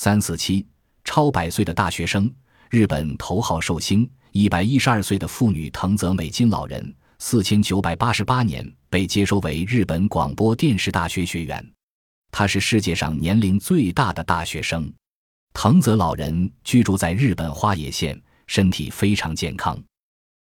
三四七超百岁的大学生日本头号寿星一百一十二岁的妇女藤泽美金老人四千九百八十八年被接收为日本广播电视大学学员。他是世界上年龄最大的大学生。藤泽老人居住在日本花野县身体非常健康。